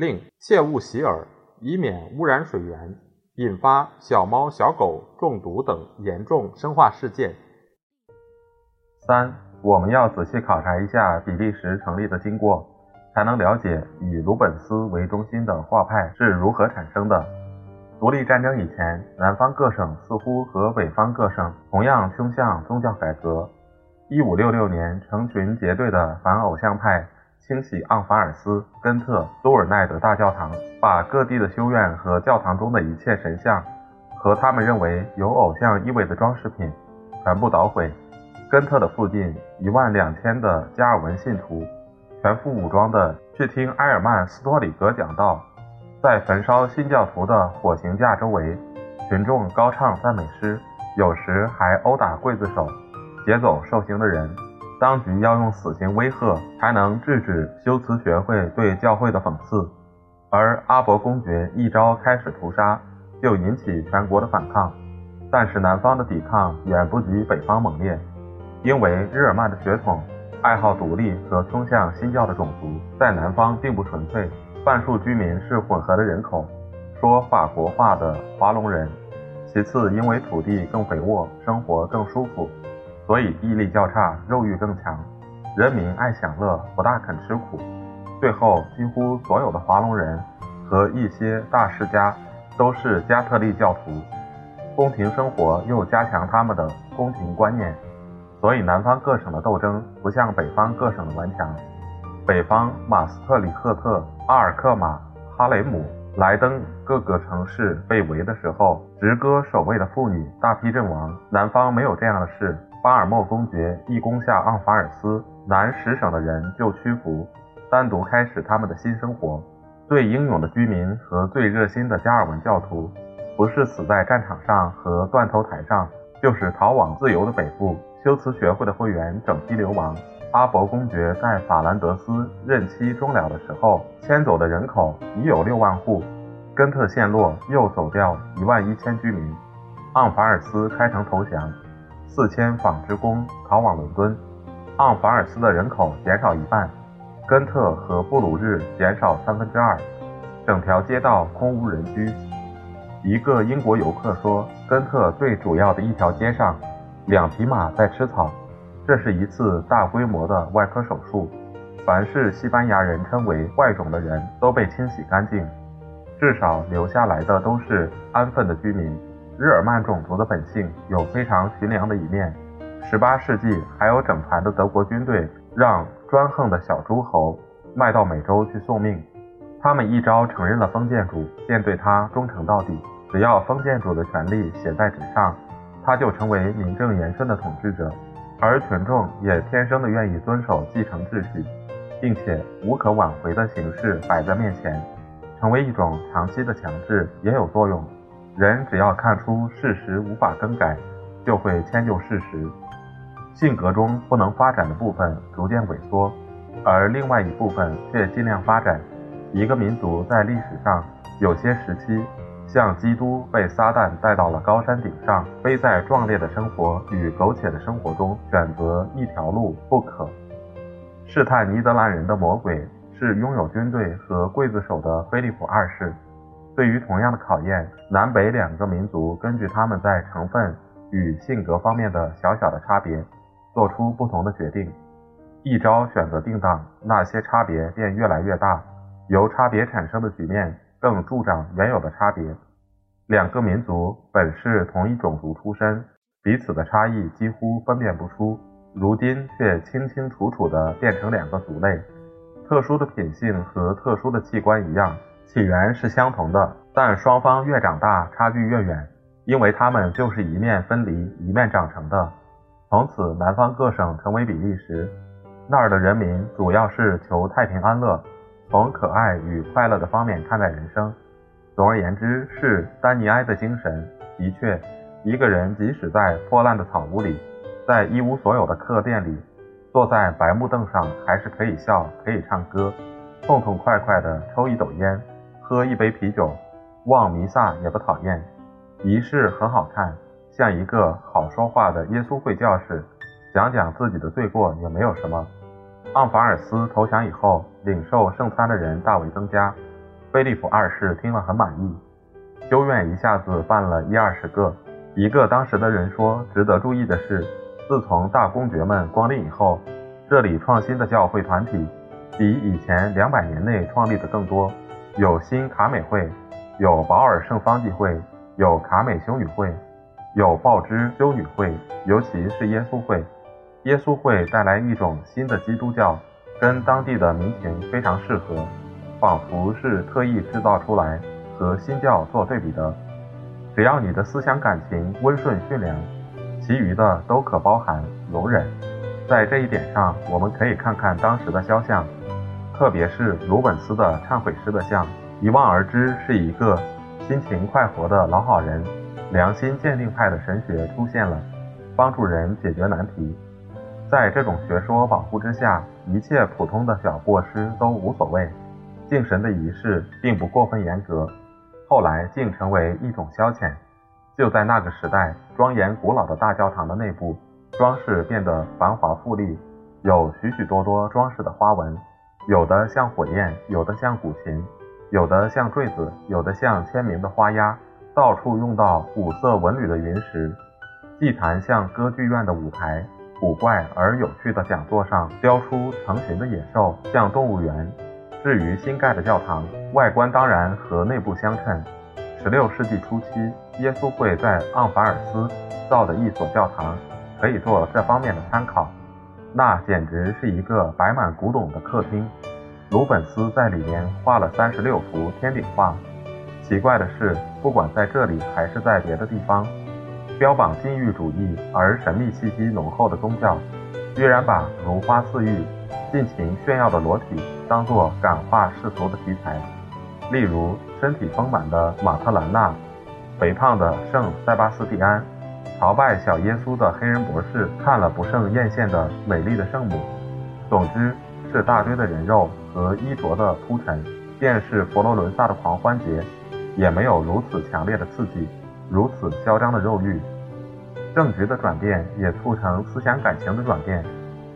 另切勿洗耳，以免污染水源，引发小猫小狗中毒等严重生化事件。三，我们要仔细考察一下比利时成立的经过，才能了解以鲁本斯为中心的画派是如何产生的。独立战争以前，南方各省似乎和北方各省同样倾向宗教改革。一五六六年，成群结队的反偶像派清洗昂法尔斯、根特、多尔奈德大教堂，把各地的修院和教堂中的一切神像和他们认为有偶像意味的装饰品全部捣毁。根特的附近一万两千的加尔文信徒全副武装的去听埃尔曼斯托里格讲道。在焚烧新教徒的火刑架周围，群众高唱赞美诗，有时还殴打刽子手，劫走受刑的人。当局要用死刑威吓，才能制止修辞学会对教会的讽刺。而阿伯公爵一朝开始屠杀，就引起全国的反抗。但是南方的抵抗远不及北方猛烈，因为日耳曼的血统、爱好独立和冲向新教的种族在南方并不纯粹。半数居民是混合的人口，说法国话的华龙人。其次，因为土地更肥沃，生活更舒服，所以毅力较差，肉欲更强。人民爱享乐，不大肯吃苦。最后，几乎所有的华龙人和一些大世家都是加特利教徒。宫廷生活又加强他们的宫廷观念，所以南方各省的斗争不像北方各省的顽强。北方马斯特里赫特、阿尔克马、哈雷姆、莱登各个城市被围的时候，直戈守卫的妇女大批阵亡。南方没有这样的事。巴尔莫公爵一攻下昂法尔斯，南十省的人就屈服，单独开始他们的新生活。最英勇的居民和最热心的加尔文教徒，不是死在战场上和断头台上，就是逃往自由的北部。修辞学会的会员整批流亡。阿伯公爵在法兰德斯任期终了的时候，迁走的人口已有六万户。根特陷落，又走掉一万一千居民。昂法尔斯开城投降，四千纺织工逃往伦敦。盎法尔斯的人口减少一半，根特和布鲁日减少三分之二，整条街道空无人居。一个英国游客说，根特最主要的一条街上，两匹马在吃草。这是一次大规模的外科手术，凡是西班牙人称为坏种的人都被清洗干净，至少留下来的都是安分的居民。日耳曼种族的本性有非常驯良的一面。18世纪还有整团的德国军队让专横的小诸侯卖到美洲去送命，他们一朝承认了封建主，便对他忠诚到底。只要封建主的权力写在纸上，他就成为名正言顺的统治者。而群众也天生的愿意遵守继承秩序，并且无可挽回的形式摆在面前，成为一种长期的强制也有作用。人只要看出事实无法更改，就会迁就事实。性格中不能发展的部分逐渐萎缩，而另外一部分却尽量发展。一个民族在历史上有些时期。像基督被撒旦带到了高山顶上，非在壮烈的生活与苟且的生活中选择一条路不可。试探尼德兰人的魔鬼是拥有军队和刽子手的菲利普二世。对于同样的考验，南北两个民族根据他们在成分与性格方面的小小的差别，做出不同的决定。一朝选择定当，那些差别便越来越大，由差别产生的局面。更助长原有的差别。两个民族本是同一种族出身，彼此的差异几乎分辨不出，如今却清清楚楚地变成两个族类。特殊的品性和特殊的器官一样，起源是相同的，但双方越长大，差距越远，因为他们就是一面分离，一面长成的。从此，南方各省成为比利时，那儿的人民主要是求太平安乐。从可爱与快乐的方面看待人生，总而言之，是丹尼埃的精神。的确，一个人即使在破烂的草屋里，在一无所有的客店里，坐在白木凳上，还是可以笑，可以唱歌，痛痛快快地抽一斗烟，喝一杯啤酒，望弥撒也不讨厌。仪式很好看，像一个好说话的耶稣会教士，讲讲自己的罪过也没有什么。昂法尔斯投降以后，领受圣餐的人大为增加。菲利普二世听了很满意，修院一下子办了一二十个。一个当时的人说，值得注意的是，自从大公爵们光临以后，这里创新的教会团体比以前两百年内创立的更多。有新卡美会，有保尔圣方济会，有卡美修女会，有报之修女会，尤其是耶稣会。耶稣会带来一种新的基督教，跟当地的民情非常适合。仿佛是特意制造出来和新教做对比的。只要你的思想感情温顺驯良，其余的都可包含容忍。在这一点上，我们可以看看当时的肖像，特别是鲁本斯的忏悔师的像，一望而知是一个心情快活的老好人。良心鉴定派的神学出现了，帮助人解决难题。在这种学说保护之下，一切普通的小过失都无所谓。敬神的仪式并不过分严格，后来竟成为一种消遣。就在那个时代，庄严古老的大教堂的内部装饰变得繁华富丽，有许许多多装饰的花纹，有的像火焰，有的像古琴，有的像坠子，有的像签名的花押，到处用到五色纹缕的云石。祭坛像歌剧院的舞台，古怪而有趣的讲座上雕出成群的野兽，像动物园。至于新盖的教堂，外观当然和内部相称。十六世纪初期，耶稣会在盎法尔斯造的一所教堂，可以做这方面的参考。那简直是一个摆满古董的客厅。鲁本斯在里面画了三十六幅天顶画。奇怪的是，不管在这里还是在别的地方，标榜禁欲主义而神秘气息浓厚的宗教，居然把如花似玉。尽情炫耀的裸体当作感化世俗的题材，例如身体丰满的马特兰娜，肥胖的圣塞巴斯蒂安，朝拜小耶稣的黑人博士看了不胜艳羡的美丽的圣母。总之是大堆的人肉和衣着的铺陈。便是佛罗伦萨的狂欢节，也没有如此强烈的刺激，如此嚣张的肉欲。政局的转变也促成思想感情的转变。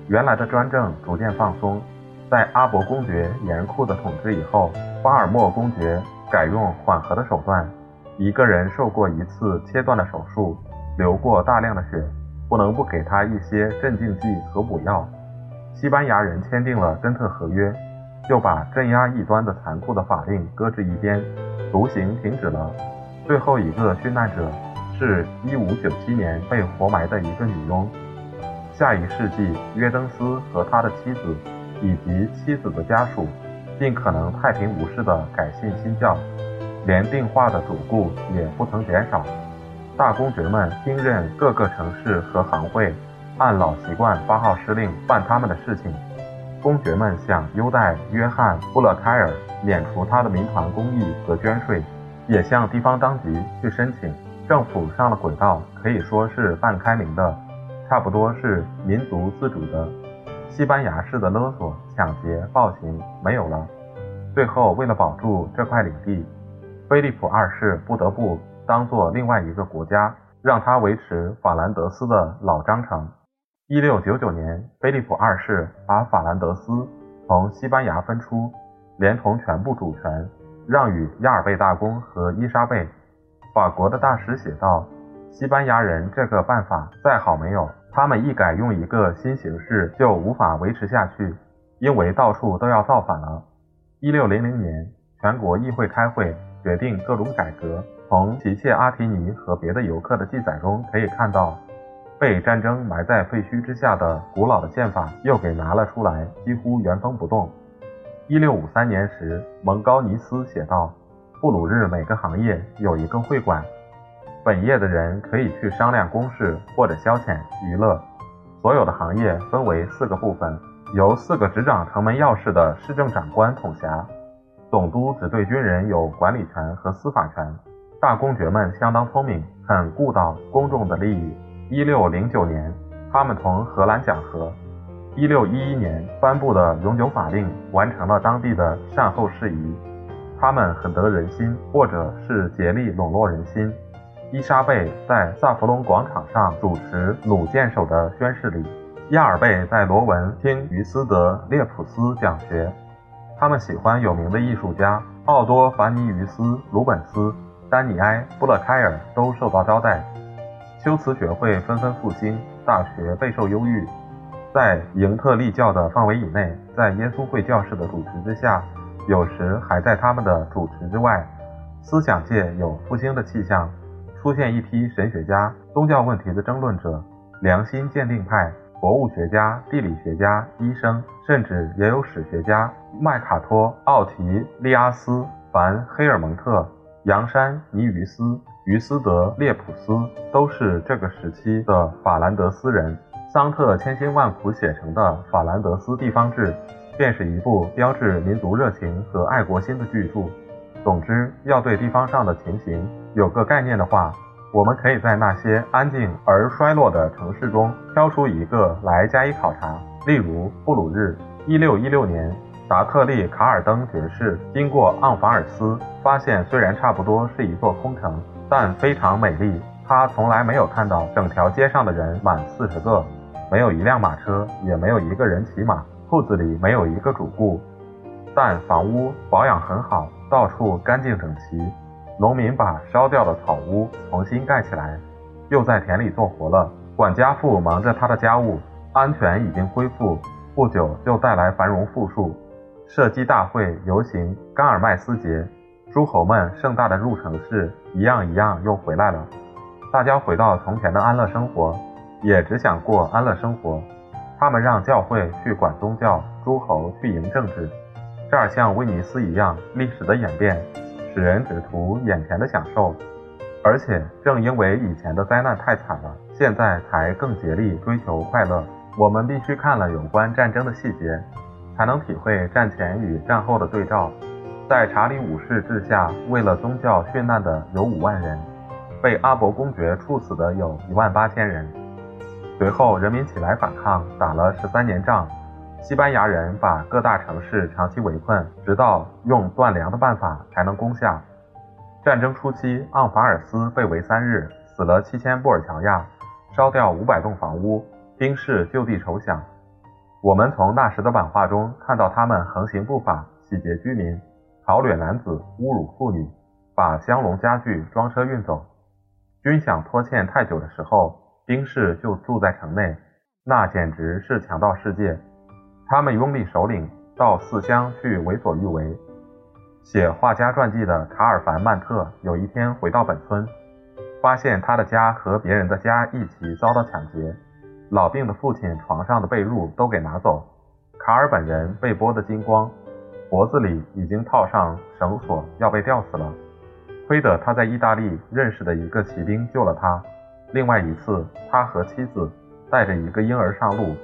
原来的专政逐渐放松，在阿伯公爵严酷的统治以后，巴尔莫公爵改用缓和的手段。一个人受过一次切断的手术，流过大量的血，不能不给他一些镇静剂和补药。西班牙人签订了根特合约，就把镇压异端的残酷的法令搁置一边，毒刑停止了。最后一个殉难者是一五九七年被活埋的一个女佣。下一世纪，约登斯和他的妻子以及妻子的家属，尽可能太平无事地改信新教，连定化的主顾也不曾减少。大公爵们听任各个城市和行会，按老习惯发号施令办他们的事情。公爵们想优待约翰·布勒凯尔，免除他的民团公益和捐税，也向地方当局去申请。政府上了轨道，可以说是半开明的。差不多是民族自主的西班牙式的勒索、抢劫、暴行没有了。最后，为了保住这块领地，菲利普二世不得不当做另外一个国家，让他维持法兰德斯的老章程。一六九九年，菲利普二世把法兰德斯从西班牙分出，连同全部主权让与亚尔贝大公和伊莎贝。法国的大使写道。西班牙人这个办法再好没有，他们一改用一个新形式就无法维持下去，因为到处都要造反了。一六零零年，全国议会开会决定各种改革。从齐切阿提尼和别的游客的记载中可以看到，被战争埋在废墟之下的古老的宪法又给拿了出来，几乎原封不动。一六五三年时，蒙高尼斯写道：布鲁日每个行业有一个会馆。本业的人可以去商量公事或者消遣娱乐。所有的行业分为四个部分，由四个执掌城门钥匙的市政长官统辖。总督只对军人有管理权和司法权。大公爵们相当聪明，很顾到公众的利益。一六零九年，他们同荷兰讲和。一六一一年颁布的永久法令完成了当地的善后事宜。他们很得人心，或者是竭力笼络人心。伊莎贝在萨弗隆广场上主持弩箭手的宣誓礼。亚尔贝在罗文听于斯德列普斯讲学，他们喜欢有名的艺术家奥多凡尼于斯、鲁本斯、丹尼埃、布勒开尔都受到招待。修辞学会纷纷复兴，大学备受忧郁。在营特利教的范围以内，在耶稣会教士的主持之下，有时还在他们的主持之外，思想界有复兴的气象，出现一批神学家、宗教问题的争论者、良心鉴定派。博物学家、地理学家、医生，甚至也有史学家麦卡托、奥提利阿斯、凡黑尔蒙特、杨山尼于斯、于斯德列普斯，都是这个时期的法兰德斯人。桑特千辛万苦写成的《法兰德斯地方志》，便是一部标志民族热情和爱国心的巨著。总之，要对地方上的情形有个概念的话，我们可以在那些安静而衰落的城市中挑出一个来加以考察。例如布鲁日，一六一六年，达特利卡尔登爵士经过盎法尔斯，发现虽然差不多是一座空城，但非常美丽。他从来没有看到整条街上的人满四十个，没有一辆马车，也没有一个人骑马，铺子里没有一个主顾，但房屋保养很好，到处干净整齐。农民把烧掉的草屋重新盖起来，又在田里做活了。管家妇忙着他的家务，安全已经恢复，不久就带来繁荣富庶。射击大会、游行、甘尔麦斯节，诸侯们盛大的入城市，一样一样又回来了。大家回到从前的安乐生活，也只想过安乐生活。他们让教会去管宗教，诸侯去营政治。这儿像威尼斯一样，历史的演变。使人只图眼前的享受，而且正因为以前的灾难太惨了，现在才更竭力追求快乐。我们必须看了有关战争的细节，才能体会战前与战后的对照。在查理五世治下，为了宗教殉难的有五万人，被阿伯公爵处死的有一万八千人。随后人民起来反抗，打了十三年仗。西班牙人把各大城市长期围困，直到用断粮的办法才能攻下。战争初期，盎法尔斯被围三日，死了七千布尔乔亚，烧掉五百栋房屋，兵士就地筹饷。我们从那时的版画中看到他们横行不法，洗劫居民，嘲掠男子，侮辱妇女，把香笼家具装车运走。军饷拖欠太久的时候，兵士就住在城内，那简直是强盗世界。他们拥立首领到四乡去为所欲为。写画家传记的卡尔凡曼特有一天回到本村，发现他的家和别人的家一起遭到抢劫，老病的父亲床上的被褥都给拿走，卡尔本人被剥得精光，脖子里已经套上绳索，要被吊死了。亏得他在意大利认识的一个骑兵救了他。另外一次，他和妻子带着一个婴儿上路。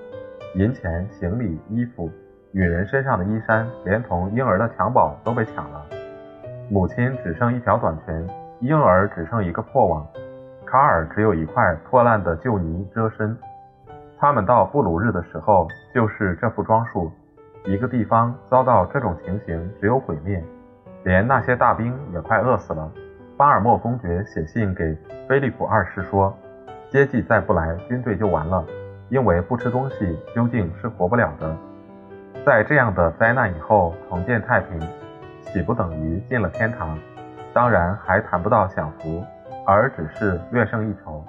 银钱、行李、衣服，女人身上的衣衫，连同婴儿的襁褓都被抢了。母亲只剩一条短裙，婴儿只剩一个破网，卡尔只有一块破烂的旧泥遮身。他们到布鲁日的时候，就是这副装束。一个地方遭到这种情形，只有毁灭，连那些大兵也快饿死了。巴尔莫公爵写信给菲利普二世说：“接济再不来，军队就完了。”因为不吃东西究竟是活不了的。在这样的灾难以后重建太平，岂不等于进了天堂？当然还谈不到享福，而只是略胜一筹。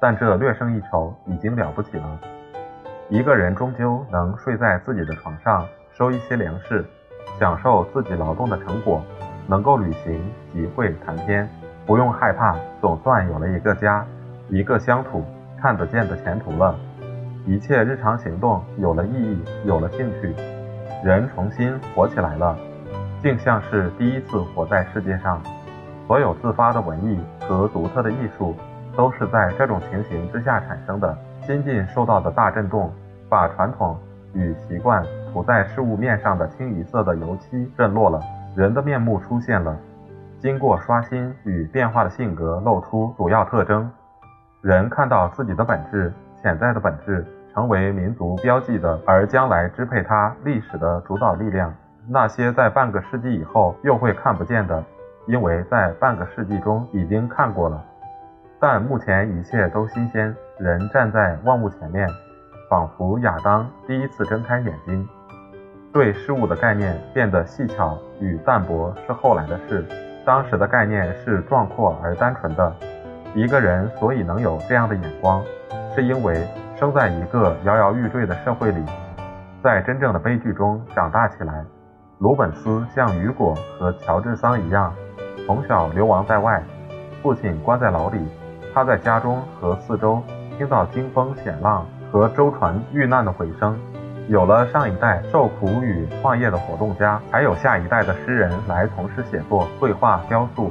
但这略胜一筹已经了不起了。一个人终究能睡在自己的床上，收一些粮食，享受自己劳动的成果，能够旅行、集会、谈天，不用害怕，总算有了一个家，一个乡土，看得见的前途了。一切日常行动有了意义，有了兴趣，人重新活起来了，竟像是第一次活在世界上。所有自发的文艺和独特的艺术，都是在这种情形之下产生的。心境受到的大震动，把传统与习惯涂在事物面上的清一色的油漆震落了。人的面目出现了。经过刷新与变化的性格露出主要特征，人看到自己的本质、潜在的本质，成为民族标记的，而将来支配他历史的主导力量。那些在半个世纪以后又会看不见的，因为在半个世纪中已经看过了。但目前一切都新鲜，人站在万物前面，仿佛亚当第一次睁开眼睛。对事物的概念变得细巧与淡薄是后来的事。当时的概念是壮阔而单纯的。一个人所以能有这样的眼光，是因为生在一个摇摇欲坠的社会里，在真正的悲剧中长大起来。鲁本斯像雨果和乔治桑一样，从小流亡在外，父亲关在牢里，他在家中和四周听到惊风险浪和舟船遇难的回声。有了上一代受苦与创业的活动家，还有下一代的诗人来从事写作、绘画、雕塑。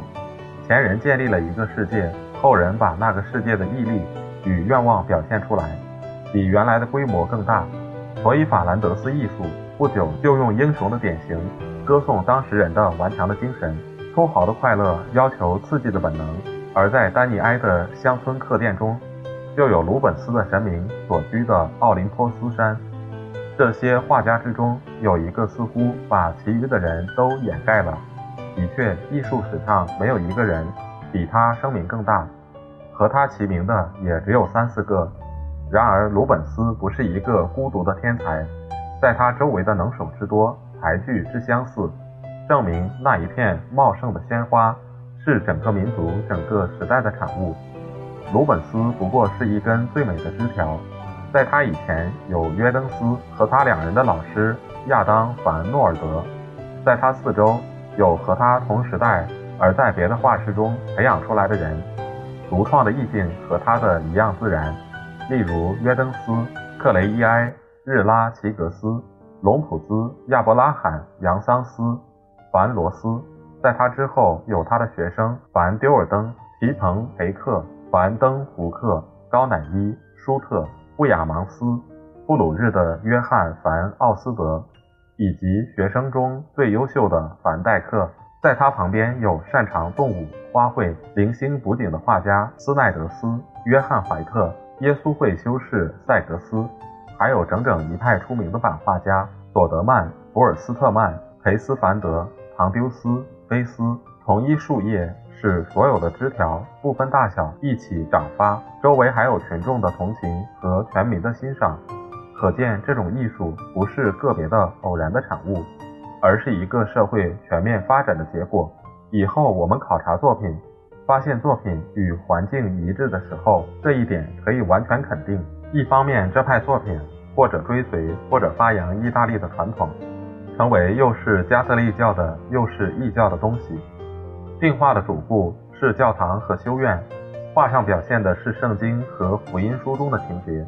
前人建立了一个世界，后人把那个世界的毅力与愿望表现出来，比原来的规模更大。所以法兰德斯艺术不久就用英雄的典型，歌颂当时人的顽强的精神。粗豪的快乐要求刺激的本能，而在丹尼埃的乡村客店中，就有鲁本斯的神明所居的奥林波斯山。这些画家之中，有一个似乎把其余的人都掩盖了。的确，艺术史上没有一个人比他声名更大，和他齐名的也只有三四个。然而，鲁本斯不是一个孤独的天才，在他周围的能手之多，才具之相似，证明那一片茂盛的鲜花是整个民族、整个时代的产物。鲁本斯不过是一根最美的枝条。在他以前有约登斯和他两人的老师亚当·凡诺尔德，在他四周有和他同时代而在别的画室中培养出来的人，独创的意境和他的一样自然。例如约登斯、克雷伊埃、日拉齐格斯、隆普兹、亚伯拉罕、杨桑斯、凡罗斯。在他之后有他的学生凡丢尔登、皮蓬培克、凡登胡克、高乃伊、舒特。布雅芒斯、布鲁日的约翰·凡·奥斯德，以及学生中最优秀的凡戴克，在他旁边有擅长动物、花卉、零星补景的画家斯奈德斯、约翰·怀特、耶稣会修士塞格斯，还有整整一派出名的版画家索德曼、博尔斯特曼、裴斯凡德、唐丢斯、菲斯。同一树叶。使所有的枝条不分大小一起长发，周围还有群众的同情和全民的欣赏，可见这种艺术不是个别的偶然的产物，而是一个社会全面发展的结果。以后我们考察作品，发现作品与环境一致的时候，这一点可以完全肯定。一方面，这派作品或者追随或者发扬意大利的传统，成为又是加特利教的又是异教的东西。定画的主部是教堂和修院，画上表现的是圣经和福音书中的情节，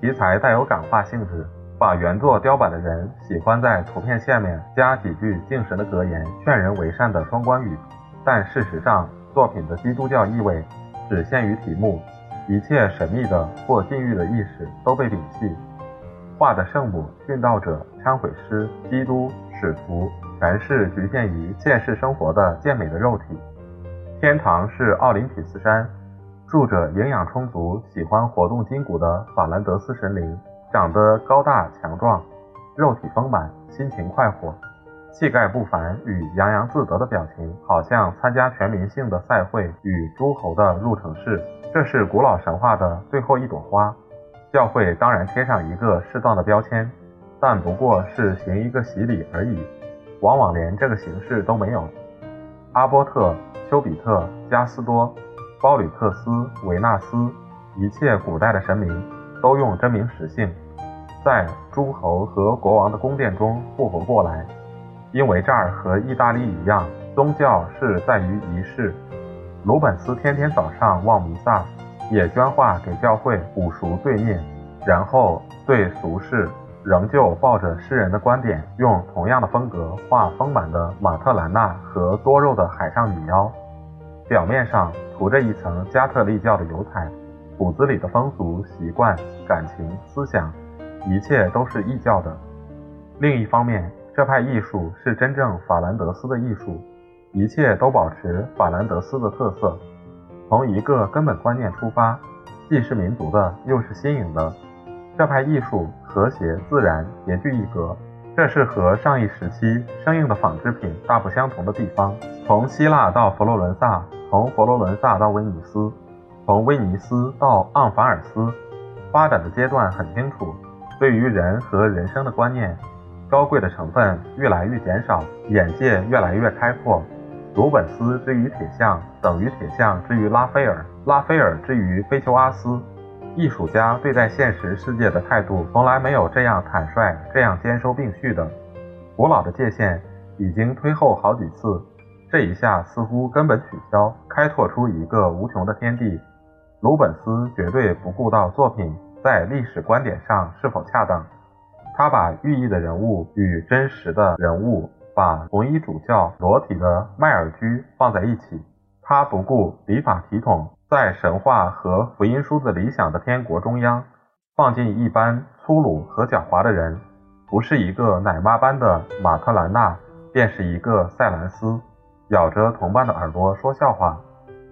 题材带有感化性质。把原作雕版的人喜欢在图片下面加几句敬神的格言，劝人为善的双关语，但事实上作品的基督教意味只限于题目，一切神秘的或禁欲的意识都被摒弃。画的圣母、殉道者、忏悔师、基督、使徒。全是局限于现世生活的健美的肉体。天堂是奥林匹斯山，住着营养充足、喜欢活动筋骨的法兰德斯神灵，长得高大强壮，肉体丰满，心情快活，气概不凡与洋洋自得的表情，好像参加全民性的赛会与诸侯的入城式。这是古老神话的最后一朵花。教会当然贴上一个适当的标签，但不过是行一个洗礼而已。往往连这个形式都没有。阿波特、丘比特、加斯多、包吕克斯、维纳斯，一切古代的神明都用真名实姓，在诸侯和国王的宫殿中复活过来。因为这儿和意大利一样，宗教是在于仪式。鲁本斯天天早上望弥撒，也捐画给教会补赎罪孽，然后对俗世。仍旧抱着诗人的观点，用同样的风格画丰满的马特兰娜和多肉的海上女妖，表面上涂着一层加特利教的油彩，骨子里的风俗习惯、感情、思想，一切都是异教的。另一方面，这派艺术是真正法兰德斯的艺术，一切都保持法兰德斯的特色。从一个根本观念出发，既是民族的，又是新颖的。这派艺术和谐自然，别具一格。这是和上一时期生硬的纺织品大不相同的地方。从希腊到佛罗伦萨，从佛罗伦萨到威尼斯，从威尼斯到昂法尔斯，发展的阶段很清楚。对于人和人生的观念，高贵的成分越来越减少，眼界越来越开阔。鲁本斯之于铁匠，等于铁匠之于拉斐尔，拉斐尔之于菲丘阿斯。艺术家对待现实世界的态度从来没有这样坦率、这样兼收并蓄的。古老的界限已经推后好几次，这一下似乎根本取消，开拓出一个无穷的天地。鲁本斯绝对不顾到作品在历史观点上是否恰当，他把寓意的人物与真实的人物，把红衣主教裸体的迈尔居放在一起，他不顾礼法体统。在神话和福音书的理想的天国中央，放进一般粗鲁和狡猾的人，不是一个奶妈般的马特兰娜，便是一个塞兰斯，咬着同伴的耳朵说笑话。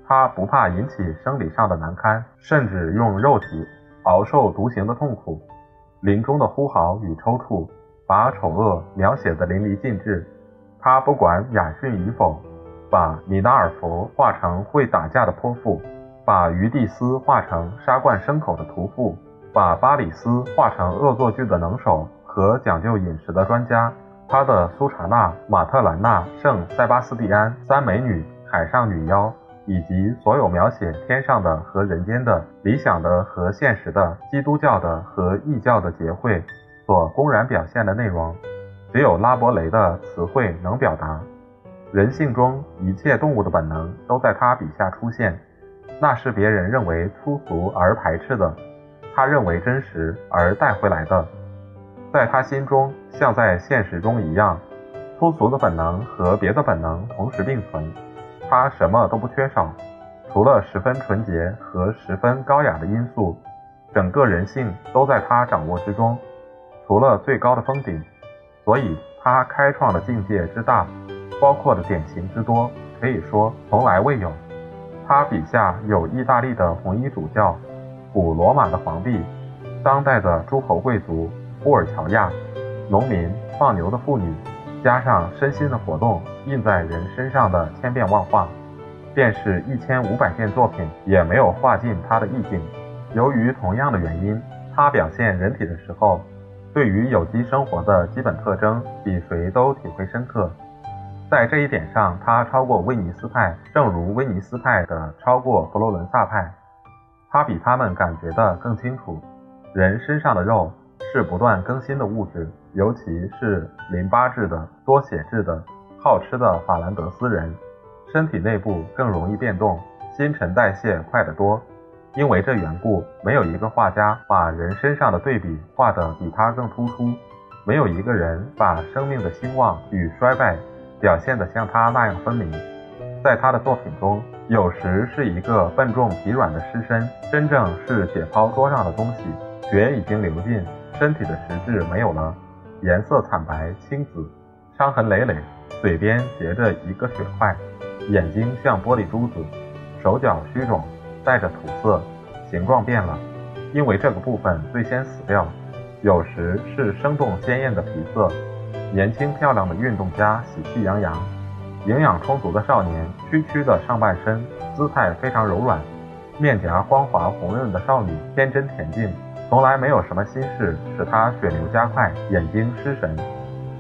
他不怕引起生理上的难堪，甚至用肉体熬受独行的痛苦。临终的呼嚎与抽搐，把丑恶描写得淋漓尽致。他不管雅驯与否，把米纳尔佛画成会打架的泼妇。把于蒂斯画成杀惯牲口的屠夫，把巴里斯画成恶作剧的能手和讲究饮食的专家。他的苏查娜、马特兰娜、圣塞巴斯蒂安、三美女、海上女妖，以及所有描写天上的和人间的、理想的和现实的、基督教的和异教的结会，所公然表现的内容，只有拉伯雷的词汇能表达。人性中一切动物的本能都在他笔下出现。那是别人认为粗俗而排斥的，他认为真实而带回来的，在他心中像在现实中一样，粗俗的本能和别的本能同时并存，他什么都不缺少，除了十分纯洁和十分高雅的因素，整个人性都在他掌握之中，除了最高的峰顶，所以他开创的境界之大，包括的典型之多，可以说从来未有。他笔下有意大利的红衣主教，古罗马的皇帝，当代的诸侯贵族，布尔乔亚，农民，放牛的妇女，加上身心的活动印在人身上的千变万化，便是一千五百件作品也没有画尽他的意境。由于同样的原因，他表现人体的时候，对于有机生活的基本特征比谁都体会深刻。在这一点上，他超过威尼斯派，正如威尼斯派的超过佛罗伦萨派。他比他们感觉的更清楚，人身上的肉是不断更新的物质，尤其是淋巴质的、多血质的、好吃的法兰德斯人，身体内部更容易变动，新陈代谢快得多。因为这缘故，没有一个画家把人身上的对比画得比他更突出，没有一个人把生命的兴旺与衰败。表现得像他那样分明，在他的作品中，有时是一个笨重疲软的尸身，真正是解剖桌上的东西，血已经流尽，身体的实质没有了，颜色惨白青紫，伤痕累累，嘴边结着一个血块，眼睛像玻璃珠子，手脚虚肿，带着土色，形状变了，因为这个部分最先死掉，有时是生动鲜艳的皮色。年轻漂亮的运动家喜气洋洋，营养充足的少年屈曲的上半身，姿态非常柔软，面颊光滑红润的少女天真恬静，从来没有什么心事使她血流加快，眼睛失神。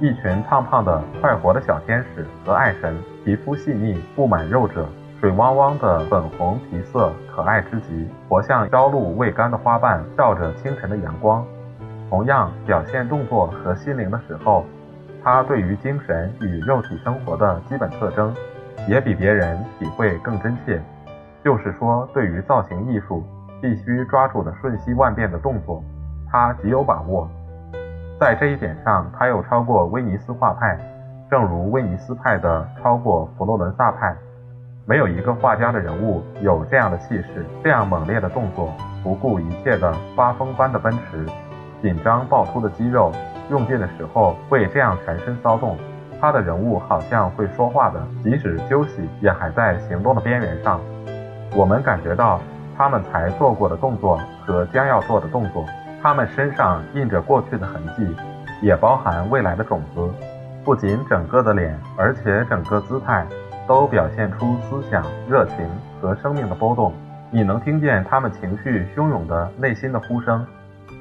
一群胖胖的快活的小天使和爱神，皮肤细腻布满肉褶，水汪汪的粉红皮色可爱之极，活像朝露未干的花瓣，照着清晨的阳光。同样表现动作和心灵的时候。他对于精神与肉体生活的基本特征，也比别人体会更真切。就是说，对于造型艺术必须抓住的瞬息万变的动作，他极有把握。在这一点上，他又超过威尼斯画派，正如威尼斯派的超过佛罗伦萨派。没有一个画家的人物有这样的气势，这样猛烈的动作，不顾一切的发疯般的奔驰，紧张暴突的肌肉。用劲的时候会这样全身骚动。他的人物好像会说话的，即使休息也还在行动的边缘上。我们感觉到他们才做过的动作和将要做的动作，他们身上印着过去的痕迹，也包含未来的种子。不仅整个的脸，而且整个姿态都表现出思想、热情和生命的波动。你能听见他们情绪汹涌的内心的呼声，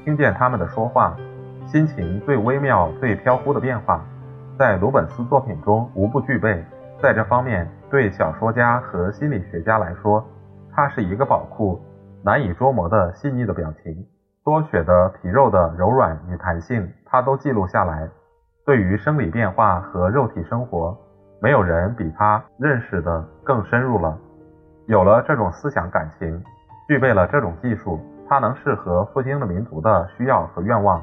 听见他们的说话，心情最微妙、最飘忽的变化。在鲁本斯作品中无不具备，在这方面，对小说家和心理学家来说，它是一个宝库，难以捉摸的细腻的表情，多血的皮肉的柔软与弹性，他都记录下来。对于生理变化和肉体生活，没有人比他认识的更深入了。有了这种思想感情，具备了这种技术，他能适合复兴的民族的需要和愿望。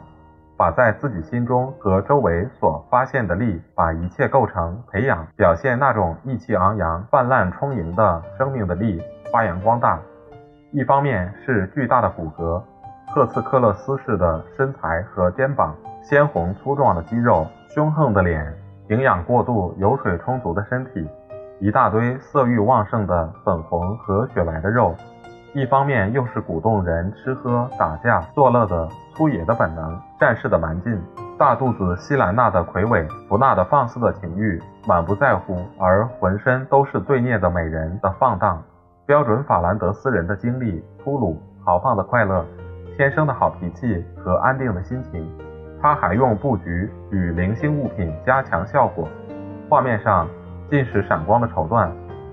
把在自己心中和周围所发现的力，把一切构成、培养、表现那种意气昂扬、泛滥充盈的生命的力发扬光大。一方面是巨大的骨骼，赫茨克勒斯式的身材和肩膀，鲜红粗壮的肌肉，凶横的脸，营养过度、油水充足的身体，一大堆色欲旺盛的粉红和雪白的肉。一方面又是鼓动人吃喝、打架、作乐的粗野的本能，战士的蛮劲，大肚子西兰娜的魁伟，福娜的放肆的情欲，满不在乎而浑身都是罪孽的美人的放荡，标准法兰德斯人的经历，粗鲁豪放的快乐，天生的好脾气和安定的心情。他还用布局与零星物品加强效果，画面上尽是闪光的绸缎，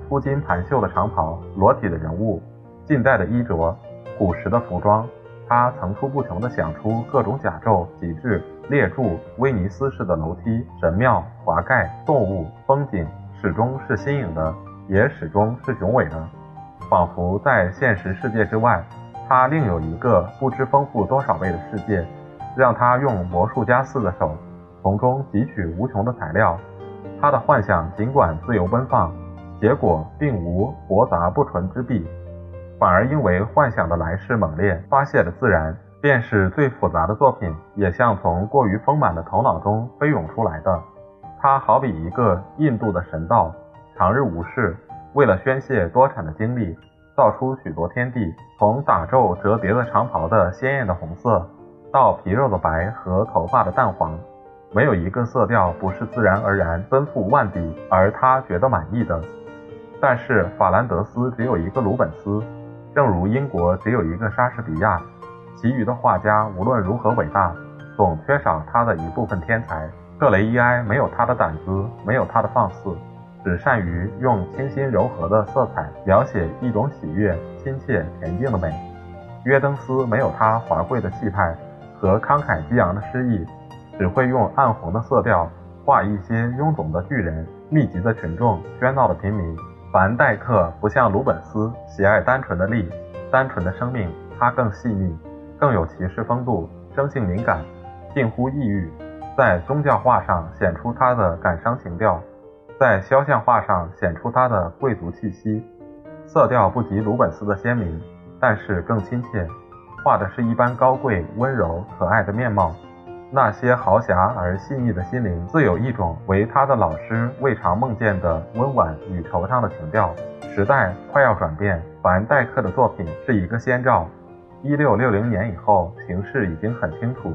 铺金盘绣的长袍，裸体的人物。近代的衣着，古时的服装，他层出不穷地想出各种甲胄、旗帜、列柱、威尼斯式的楼梯、神庙、华盖、动物、风景，始终是新颖的，也始终是雄伟的，仿佛在现实世界之外，他另有一个不知丰富多少倍的世界，让他用魔术家似的手从中汲取无穷的材料。他的幻想尽管自由奔放，结果并无驳杂不纯之弊。反而因为幻想的来势猛烈，发泄的自然，便是最复杂的作品，也像从过于丰满的头脑中飞涌出来的。他好比一个印度的神道，长日无事，为了宣泄多产的精力，造出许多天地，从打皱折叠的长袍的鲜艳的红色，到皮肉的白和头发的淡黄，没有一个色调不是自然而然奔赴万底，而他觉得满意的。但是法兰德斯只有一个鲁本斯。正如英国只有一个莎士比亚，其余的画家无论如何伟大，总缺少他的一部分天才。克雷伊埃没有他的胆子，没有他的放肆，只善于用清新柔和的色彩描写一种喜悦、亲切、恬静的美。约登斯没有他华贵的气派和慷慨激昂的诗意，只会用暗红的色调画一些臃肿的巨人、密集的群众、喧闹的平民。凡戴克不像鲁本斯喜爱单纯的力、单纯的生命，他更细腻，更有骑士风度，生性敏感，近乎抑郁。在宗教画上显出他的感伤情调，在肖像画上显出他的贵族气息。色调不及鲁本斯的鲜明，但是更亲切，画的是一般高贵、温柔、可爱的面貌。那些豪侠而细腻的心灵，自有一种为他的老师未尝梦见的温婉与惆怅的情调。时代快要转变，凡戴克的作品是一个先兆。一六六零年以后，形势已经很清楚。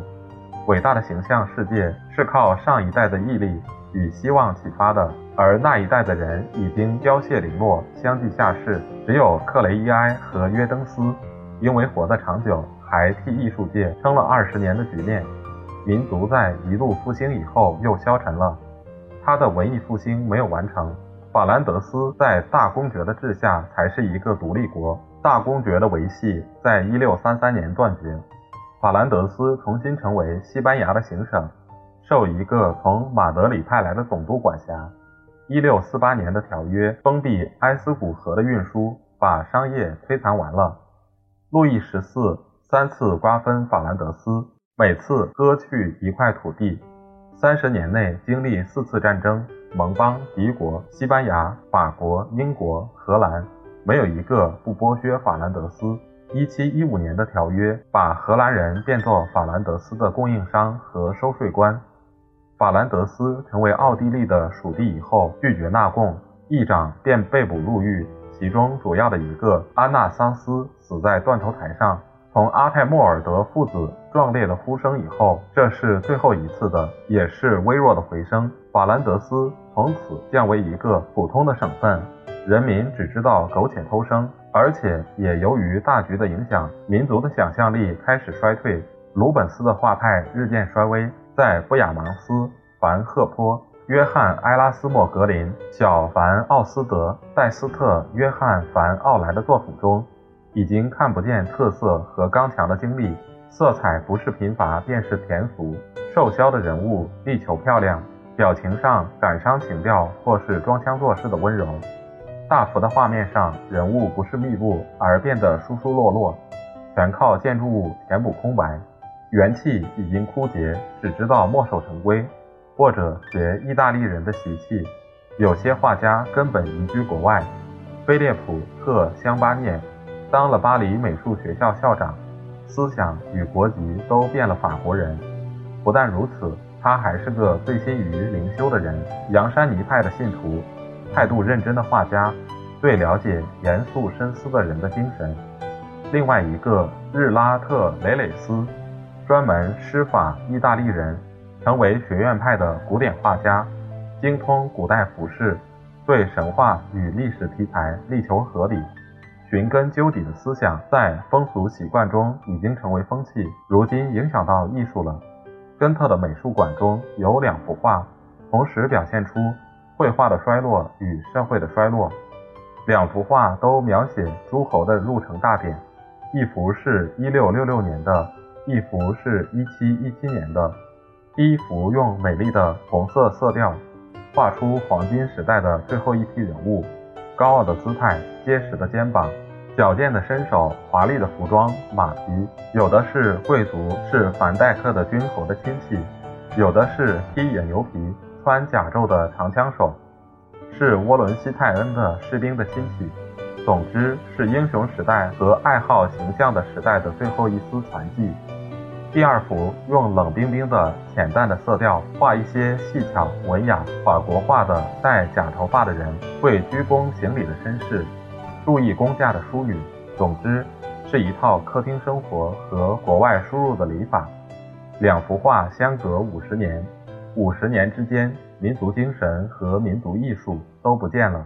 伟大的形象世界是靠上一代的毅力与希望启发的，而那一代的人已经凋谢零落，相继下世。只有克雷伊埃和约登斯，因为活得长久，还替艺术界撑了二十年的局面。民族在一路复兴以后又消沉了，他的文艺复兴没有完成。法兰德斯在大公爵的治下才是一个独立国，大公爵的维系在一六三三年断绝。法兰德斯重新成为西班牙的行省，受一个从马德里派来的总督管辖。一六四八年的条约封闭埃斯古河的运输，把商业摧残完了。路易十四三次瓜分法兰德斯。每次割去一块土地，三十年内经历四次战争，盟邦、敌国、西班牙、法国、英国、荷兰，没有一个不剥削法兰德斯。1715年的条约把荷兰人变作法兰德斯的供应商和收税官。法兰德斯成为奥地利的属地以后，拒绝纳贡，议长便被捕入狱。其中主要的一个安纳桑斯死在断头台上。从阿泰莫尔德父子壮烈的呼声以后，这是最后一次的，也是微弱的回声。法兰德斯从此降为一个普通的省份，人民只知道苟且偷生，而且也由于大局的影响，民族的想象力开始衰退。鲁本斯的画派日渐衰微，在布亚芒斯、凡赫坡、约翰·埃拉斯莫·格林、小凡·奥斯德、戴斯特、约翰·凡·奥莱的作品中。已经看不见特色和刚强的经历，色彩不是贫乏便是甜俗，瘦削的人物力求漂亮，表情上感伤情调或是装腔作势的温柔。大幅的画面上，人物不是密布而变得疏疏落落，全靠建筑物填补空白，元气已经枯竭，只知道墨守成规，或者学意大利人的习气。有些画家根本移居国外，菲列普特香巴涅。当了巴黎美术学校校长，思想与国籍都变了法国人。不但如此，他还是个醉心于灵修的人，杨山尼派的信徒，态度认真的画家，最了解严肃深思的人的精神。另外一个日拉特雷蕾斯，专门施法意大利人，成为学院派的古典画家，精通古代服饰，对神话与历史题材力求合理。寻根究底的思想在风俗习惯中已经成为风气，如今影响到艺术了。根特的美术馆中有两幅画，同时表现出绘画的衰落与社会的衰落。两幅画都描写诸侯的入城大典，一幅是一六六六年的，一幅是一七一七年的。第一幅用美丽的红色色调画出黄金时代的最后一批人物。高傲的姿态，结实的肩膀，矫健的身手，华丽的服装，马匹，有的是贵族，是凡戴克的君侯的亲戚；有的是披野牛皮、穿甲胄的长枪手，是沃伦西泰恩的士兵的亲戚。总之，是英雄时代和爱好形象的时代的最后一丝残迹。第二幅用冷冰冰的浅淡的色调画一些细巧文雅法国画的戴假头发的人为鞠躬行礼的绅士，注意工价的淑女。总之，是一套客厅生活和国外输入的礼法。两幅画相隔五十年，五十年之间，民族精神和民族艺术都不见了。